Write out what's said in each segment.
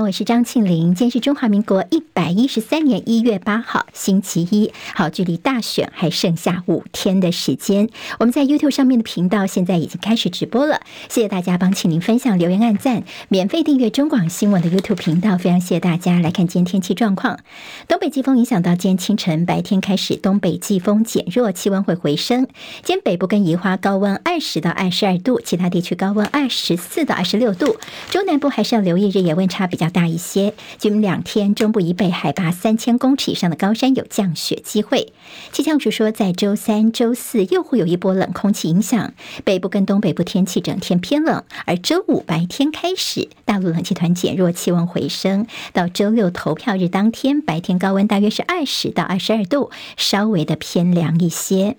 我是张庆林。今天是中华民国一百一十三年一月八号，星期一。好，距离大选还剩下五天的时间。我们在 YouTube 上面的频道现在已经开始直播了。谢谢大家帮请您分享、留言、按赞、免费订阅中广新闻的 YouTube 频道。非常谢谢大家来看今天天气状况。东北季风影响到今天清晨，白天开始东北季风减弱，气温会回升。今天北部跟宜花高温二十到二十二度，其他地区高温二十四到二十六度。中南部还是要留意日夜温差比较大一些。今两天，中部以北海拔三千公尺以上的高山有降雪机会。气象局说，在周三、周四又会有一波冷空气影响，北部跟东北部天气整天偏冷。而周五白天开始，大陆冷气团减弱，气温回升。到周六投票日当天，白天高温大约是二十到二十二度，稍微的偏凉一些。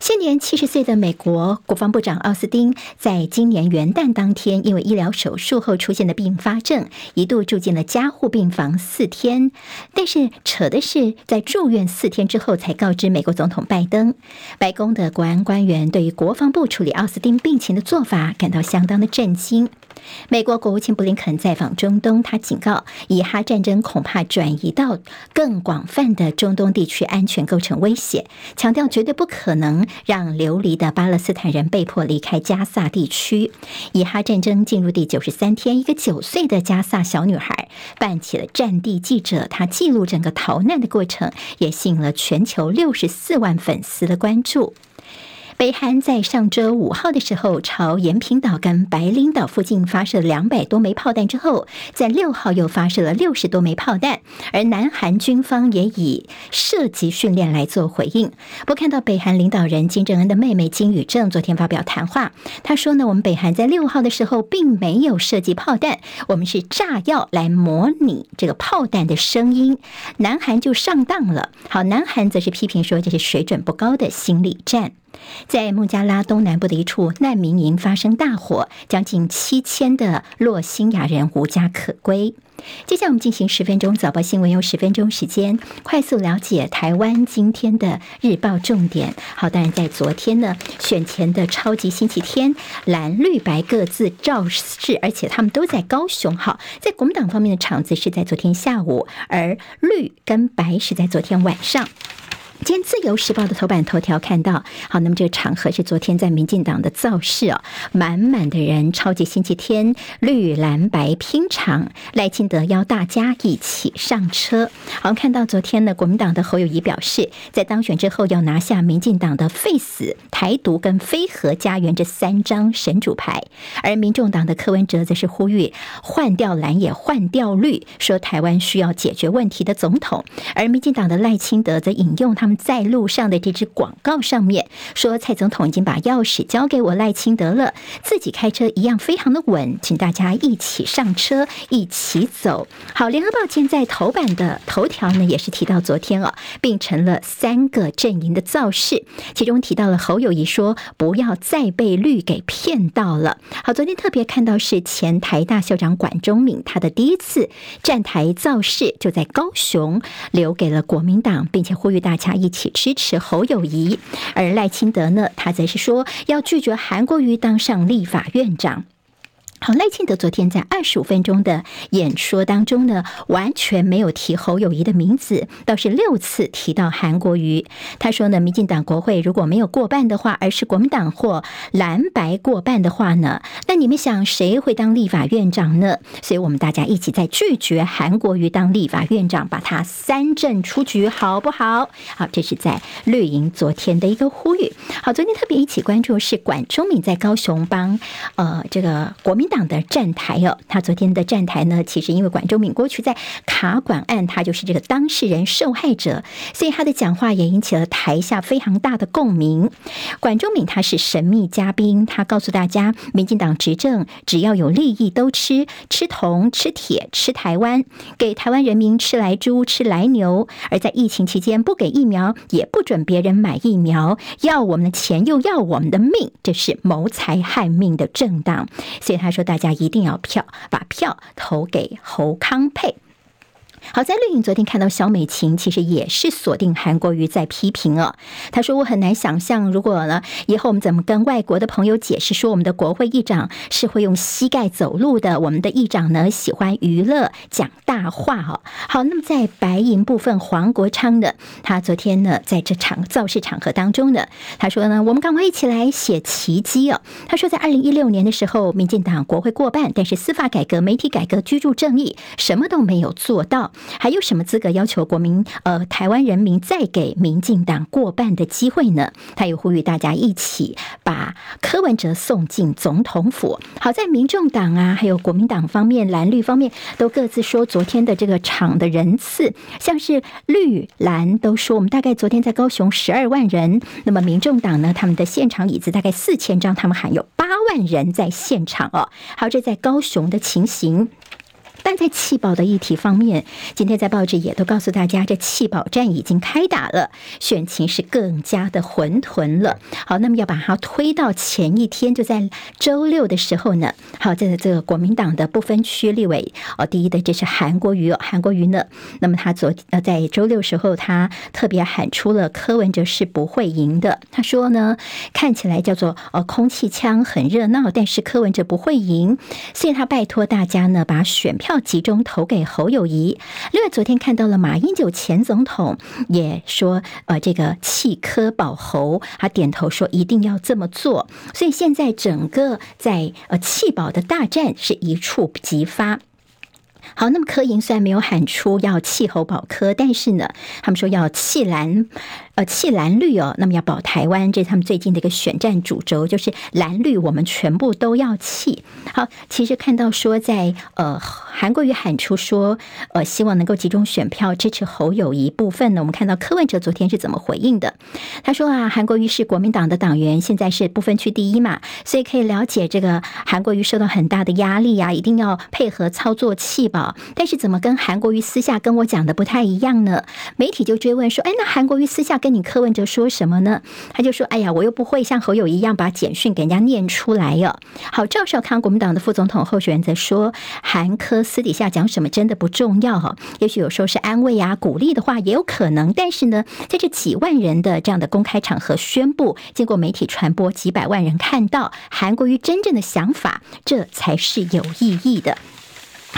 现年七十岁的美国国防部长奥斯汀，在今年元旦当天，因为医疗手术后出现的并发症，一度住进了加护病房四天。但是扯的是，在住院四天之后，才告知美国总统拜登。白宫的国安官员对于国防部处理奥斯汀病情的做法，感到相当的震惊。美国国务卿布林肯在访中东，他警告，以哈战争恐怕转移到更广泛的中东地区，安全构成威胁，强调绝对不可能让流离的巴勒斯坦人被迫离开加萨地区。以哈战争进入第九十三天，一个九岁的加萨小女孩扮起了战地记者，她记录整个逃难的过程，也吸引了全球六十四万粉丝的关注。北韩在上周五号的时候，朝延坪岛跟白领岛附近发射两百多枚炮弹之后，在六号又发射了六十多枚炮弹，而南韩军方也以射击训练来做回应。不看到北韩领导人金正恩的妹妹金宇正昨天发表谈话，他说呢，我们北韩在六号的时候并没有射击炮弹，我们是炸药来模拟这个炮弹的声音，南韩就上当了。好，南韩则是批评说这是水准不高的心理战。在孟加拉东南部的一处难民营发生大火，将近七千的洛辛亚人无家可归。接下来我们进行十分钟早报新闻，用十分钟时间快速了解台湾今天的日报重点。好，当然在昨天呢，选前的超级星期天，蓝绿白各自造势，而且他们都在高雄。好，在国民党方面的场子是在昨天下午，而绿跟白是在昨天晚上。今天《自由时报》的头版头条看到，好，那么这个场合是昨天在民进党的造势哦，满满的人，超级星期天，绿蓝白拼场，赖清德邀大家一起上车。好，看到昨天呢，国民党的侯友谊表示，在当选之后要拿下民进党的废死、台独跟非核家园这三张神主牌，而民众党的柯文哲则是呼吁换掉蓝也换掉绿，说台湾需要解决问题的总统，而民进党的赖清德则引用他们。在路上的这支广告上面说，蔡总统已经把钥匙交给我赖清德了，自己开车一样非常的稳，请大家一起上车，一起走。好，联合报现在头版的头条呢，也是提到昨天哦，并成了三个阵营的造势，其中提到了侯友谊说不要再被绿给骗到了。好，昨天特别看到是前台大校长管中闵，他的第一次站台造势就在高雄，留给了国民党，并且呼吁大家。一起支持侯友谊，而赖清德呢，他则是说要拒绝韩国瑜当上立法院长。好，赖清德昨天在二十五分钟的演说当中呢，完全没有提侯友谊的名字，倒是六次提到韩国瑜。他说呢，民进党国会如果没有过半的话，而是国民党或蓝白过半的话呢，那你们想谁会当立法院长呢？所以我们大家一起在拒绝韩国瑜当立法院长，把他三振出局，好不好？好，这是在绿营昨天的一个呼吁。好，昨天特别一起关注是管中闵在高雄帮呃这个国民。党的站台哦，他昨天的站台呢，其实因为管中闵过去在卡管案，他就是这个当事人受害者，所以他的讲话也引起了台下非常大的共鸣。管中闵他是神秘嘉宾，他告诉大家，民进党执政只要有利益都吃，吃铜、吃铁、吃台湾，给台湾人民吃来猪、吃来牛，而在疫情期间不给疫苗，也不准别人买疫苗，要我们的钱又要我们的命，这是谋财害命的政党。所以他说。说大家一定要票，把票投给侯康沛。好在绿营昨天看到小美琴，其实也是锁定韩国瑜在批评哦。他说：“我很难想象，如果呢以后我们怎么跟外国的朋友解释说，我们的国会议长是会用膝盖走路的？我们的议长呢喜欢娱乐讲大话哦。”好，那么在白银部分，黄国昌呢，他昨天呢在这场造势场合当中呢，他说呢：“我们赶快一起来写奇迹哦。”他说，在二零一六年的时候，民进党国会过半，但是司法改革、媒体改革、居住正义什么都没有做到。还有什么资格要求国民呃台湾人民再给民进党过半的机会呢？他又呼吁大家一起把柯文哲送进总统府。好在民众党啊，还有国民党方面、蓝绿方面都各自说，昨天的这个场的人次，像是绿蓝都说，我们大概昨天在高雄十二万人。那么民众党呢，他们的现场椅子大概四千张，他们还有八万人在现场哦。好，这在高雄的情形。但在弃保的议题方面，今天在报纸也都告诉大家，这弃保战已经开打了，选情是更加的混沌了。好，那么要把它推到前一天，就在周六的时候呢。好，在这个国民党的不分区立委哦，第一的这是韩国瑜，韩国瑜呢，那么他昨呃在周六时候，他特别喊出了柯文哲是不会赢的。他说呢，看起来叫做呃空气枪很热闹，但是柯文哲不会赢，所以他拜托大家呢，把选票。集中投给侯友谊。另外，昨天看到了马英九前总统也说，呃，这个弃科保侯，他点头说一定要这么做。所以现在整个在呃弃保的大战是一触即发。好，那么柯营虽然没有喊出要弃侯保科，但是呢，他们说要弃蓝。呃，弃蓝绿哦，那么要保台湾，这是他们最近的一个选战主轴，就是蓝绿我们全部都要弃。好，其实看到说在呃韩国瑜喊出说呃希望能够集中选票支持侯友宜部分呢，我们看到柯文哲昨天是怎么回应的？他说啊，韩国瑜是国民党的党员，现在是不分区第一嘛，所以可以了解这个韩国瑜受到很大的压力呀、啊，一定要配合操作弃保。但是怎么跟韩国瑜私下跟我讲的不太一样呢？媒体就追问说，哎，那韩国瑜私下跟跟你柯文哲说什么呢？他就说：“哎呀，我又不会像侯友一样把简讯给人家念出来哟。”好，赵少康国民党的副总统候选人则说：“韩科私底下讲什么真的不重要哈，也许有时候是安慰啊、鼓励的话也有可能。但是呢，在这几万人的这样的公开场合宣布，经过媒体传播，几百万人看到韩国瑜真正的想法，这才是有意义的。”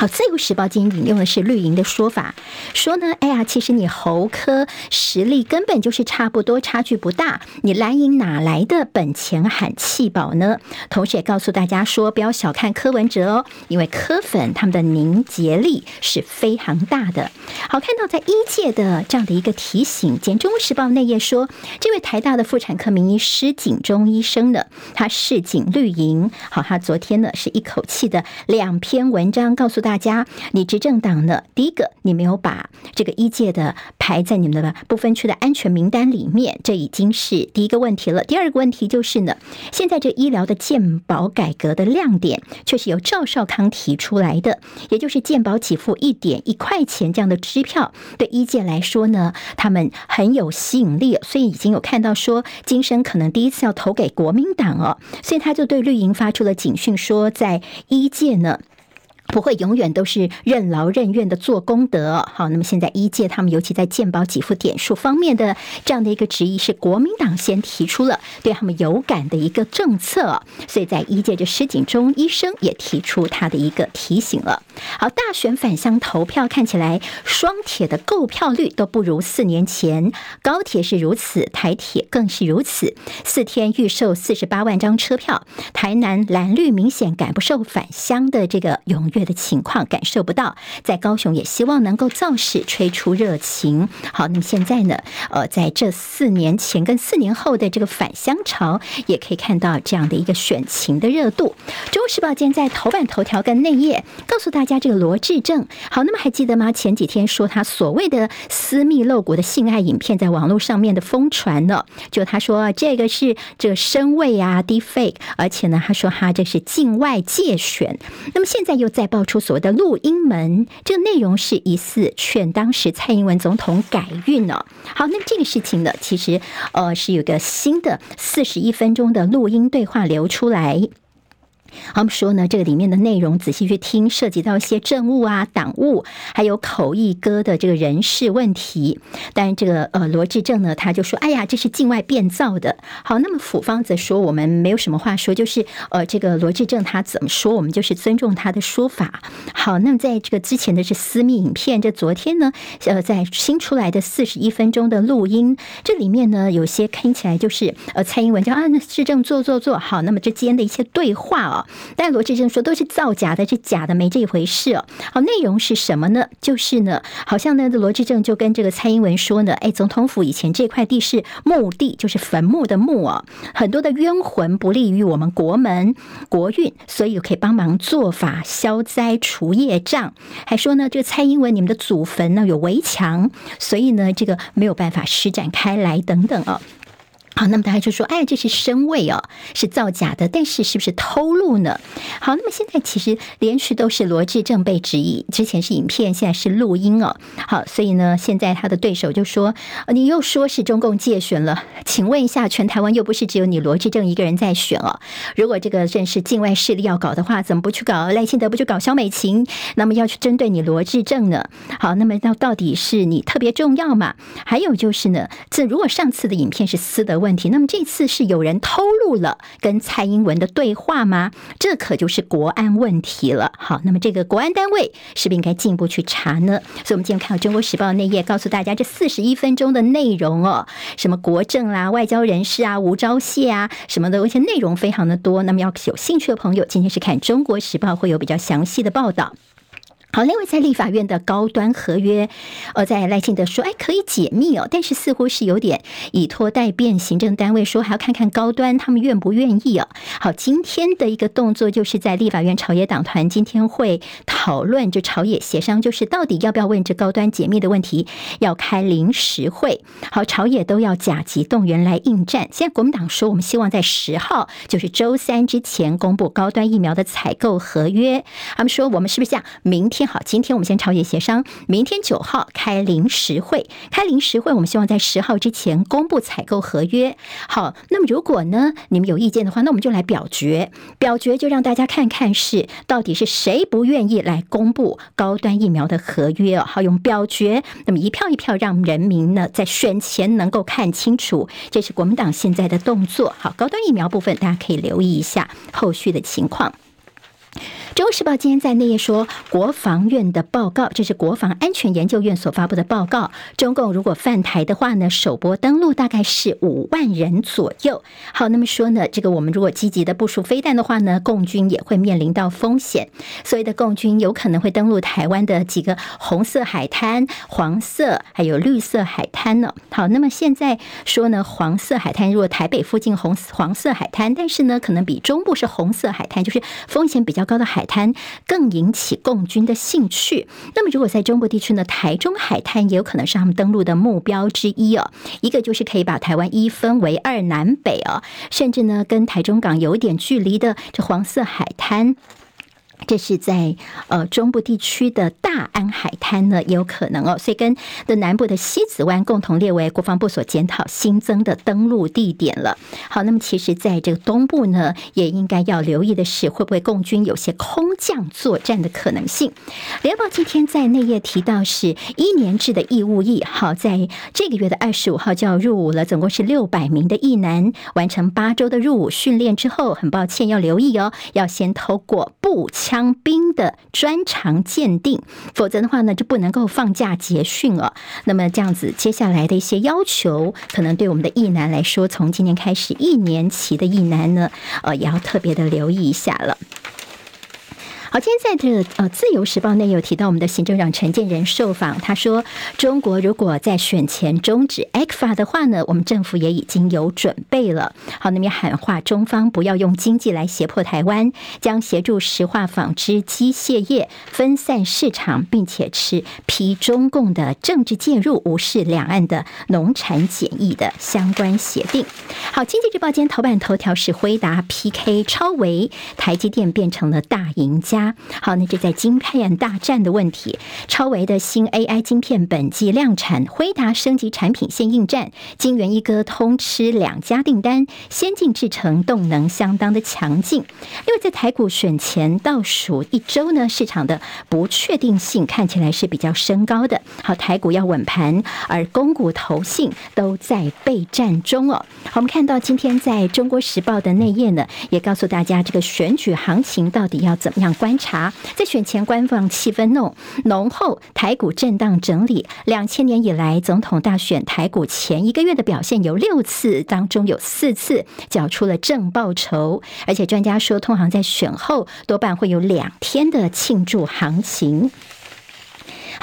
好，自由时报今天引用的是绿营的说法，说呢，哎呀，其实你侯科实力根本就是差不多，差距不大。你蓝营哪来的本钱喊弃保呢？同时也告诉大家说，不要小看柯文哲哦，因为柯粉他们的凝结力是非常大的。好，看到在一届的这样的一个提醒，简中时报内页说，这位台大的妇产科名医施锦中医生呢，他市井绿营。好，他昨天呢是一口气的两篇文章告诉。大大家，你执政党呢？第一个，你没有把这个一届的排在你们的不分区的安全名单里面，这已经是第一个问题了。第二个问题就是呢，现在这医疗的健保改革的亮点，却是由赵少康提出来的，也就是健保给付一点一块钱这样的支票，对一届来说呢，他们很有吸引力，所以已经有看到说，今生可能第一次要投给国民党哦，所以他就对绿营发出了警讯，说在一届呢。不会永远都是任劳任怨的做功德。好，那么现在一届他们尤其在健保给付点数方面的这样的一个质疑，是国民党先提出了对他们有感的一个政策，所以在一届这施锦中医生也提出他的一个提醒了。好，大选返乡投票看起来双铁的购票率都不如四年前，高铁是如此，台铁更是如此，四天预售四十八万张车票，台南蓝绿明显赶不上返乡的这个踊跃。的情况感受不到，在高雄也希望能够造势吹出热情。好，那么现在呢？呃，在这四年前跟四年后的这个返乡潮，也可以看到这样的一个选情的热度。中时报今天在头版头条跟内页告诉大家，这个罗志正。好，那么还记得吗？前几天说他所谓的私密露骨的性爱影片在网络上面的疯传呢，就他说这个是这个深伪啊，deepfake，而且呢，他说他这是境外借选。那么现在又在。爆出所谓的录音门，这个内容是疑似劝当时蔡英文总统改运呢。好，那这个事情呢，其实呃是有个新的四十一分钟的录音对话流出来。我们说呢，这个里面的内容仔细去听，涉及到一些政务啊、党务，还有口译哥的这个人事问题。但是这个呃罗志政呢，他就说：“哎呀，这是境外变造的。”好，那么府方则说：“我们没有什么话说，就是呃这个罗志政他怎么说，我们就是尊重他的说法。”好，那么在这个之前的是私密影片，这昨天呢，呃，在新出来的四十一分钟的录音，这里面呢，有些听起来就是呃蔡英文叫啊，那致政做做做好，那么之间的一些对话啊。但罗志政说都是造假的，是假的，没这一回事哦。好，内容是什么呢？就是呢，好像呢，罗志政就跟这个蔡英文说呢，哎，总统府以前这块地是墓地，就是坟墓的墓哦，很多的冤魂不利于我们国门国运，所以可以帮忙做法消灾除业障。还说呢，这个蔡英文你们的祖坟呢有围墙，所以呢，这个没有办法施展开来等等哦。好，那么大家就说，哎，这是声位哦，是造假的，但是是不是偷录呢？好，那么现在其实连续都是罗志正被质疑，之前是影片，现在是录音哦。好，所以呢，现在他的对手就说，你又说是中共介选了，请问一下，全台湾又不是只有你罗志正一个人在选哦？如果这个正是境外势力要搞的话，怎么不去搞赖清德，不去搞萧美琴？那么要去针对你罗志正呢？好，那么到到底是你特别重要嘛？还有就是呢，这如果上次的影片是私德问题，那么这次是有人偷录了跟蔡英文的对话吗？这可就是国安问题了。好，那么这个国安单位是不是应该进一步去查呢？所以，我们今天看到《中国时报》内页，告诉大家这四十一分钟的内容哦，什么国政啦、外交人士啊、吴钊燮啊什么的，而且内容非常的多。那么，要有兴趣的朋友，今天是看《中国时报》会有比较详细的报道。好，另外在立法院的高端合约，呃，在赖清德说，哎，可以解密哦，但是似乎是有点以拖待变，行政单位说还要看看高端他们愿不愿意哦。好，今天的一个动作就是在立法院朝野党团今天会讨论，就朝野协商，就是到底要不要问这高端解密的问题，要开临时会。好，朝野都要甲级动员来应战。现在国民党说，我们希望在十号，就是周三之前公布高端疫苗的采购合约。他们说，我们是不是像明天？好，今天我们先朝野协商，明天九号开临时会，开临时会，我们希望在十号之前公布采购合约。好，那么如果呢，你们有意见的话，那我们就来表决，表决就让大家看看是到底是谁不愿意来公布高端疫苗的合约哦。好，用表决，那么一票一票让人民呢在选前能够看清楚，这是国民党现在的动作。好，高端疫苗部分大家可以留意一下后续的情况。《中国时报》今天在内页说，国防院的报告，这是国防安全研究院所发布的报告。中共如果犯台的话呢，首波登陆大概是五万人左右。好，那么说呢，这个我们如果积极的部署飞弹的话呢，共军也会面临到风险。所谓的共军有可能会登陆台湾的几个红色海滩、黄色还有绿色海滩呢。好，那么现在说呢，黄色海滩如果台北附近红黄色海滩，但是呢，可能比中部是红色海滩，就是风险比较高的海。海滩更引起共军的兴趣。那么，如果在中国地区呢，台中海滩也有可能是他们登陆的目标之一哦。一个就是可以把台湾一分为二南北哦，甚至呢，跟台中港有点距离的这黄色海滩。这是在呃中部地区的大安海滩呢，也有可能哦，所以跟的南部的西子湾共同列为国防部所检讨新增的登陆地点了。好，那么其实在这个东部呢，也应该要留意的是，会不会共军有些空降作战的可能性？联报今天在内页提到是一年制的义务役，好，在这个月的二十五号就要入伍了，总共是六百名的役男完成八周的入伍训练之后，很抱歉要留意哦，要先透过步枪兵的专长鉴定，否则的话呢，就不能够放假结训了。那么这样子，接下来的一些要求，可能对我们的役男来说，从今年开始一年期的役男呢，呃，也要特别的留意一下了。好，今天在这呃《自由时报》内有提到，我们的行政长陈建仁受访，他说，中国如果在选前终止 ECFA 的话呢，我们政府也已经有准备了。好，那么喊话中方不要用经济来胁迫台湾，将协助石化、纺织、机械业分散市场，并且持批中共的政治介入，无视两岸的农产检疫的相关协定。好，《经济日报》今天头版头条是辉达 PK 超微，台积电变成了大赢家。好，那这在晶片大战的问题，超维的新 AI 晶片本季量产，辉达升级产品线应战，晶圆一哥通吃两家订单，先进制程动能相当的强劲。因为在台股选前倒数一周呢，市场的不确定性看起来是比较升高的。好，台股要稳盘，而公股投信都在备战中哦。好，我们看到今天在中国时报的内页呢，也告诉大家这个选举行情到底要怎么样关观察。在选前官方气氛浓浓厚，台股震荡整理。两千年以来总统大选台股前一个月的表现有六次，当中有四次缴出了正报酬，而且专家说，通常在选后多半会有两天的庆祝行情。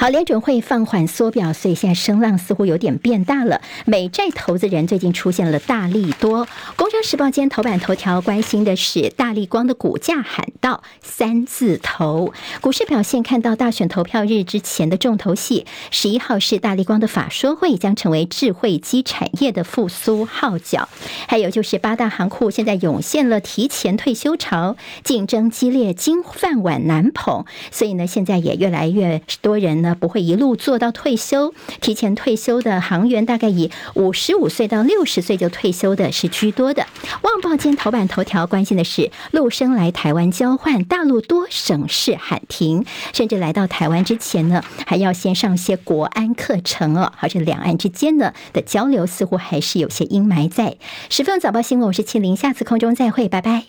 好，联准会放缓缩表，所以现在声浪似乎有点变大了。美债投资人最近出现了大利多。工商时报今天头版头条关心的是大立光的股价喊到三字头。股市表现看到大选投票日之前的重头戏，十一号是大立光的法说会，将成为智慧机产业的复苏号角。还有就是八大行库现在涌现了提前退休潮，竞争激烈，金饭碗难捧，所以呢，现在也越来越多人呢。不会一路做到退休，提前退休的航员大概以五十五岁到六十岁就退休的是居多的。旺报今天头版头条关心的是陆生来台湾交换，大陆多省市喊停，甚至来到台湾之前呢，还要先上些国安课程哦。而且两岸之间呢的交流似乎还是有些阴霾在。十分早报新闻，我是庆玲，下次空中再会，拜拜。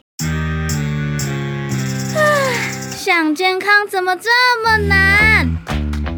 想健康怎么这么难？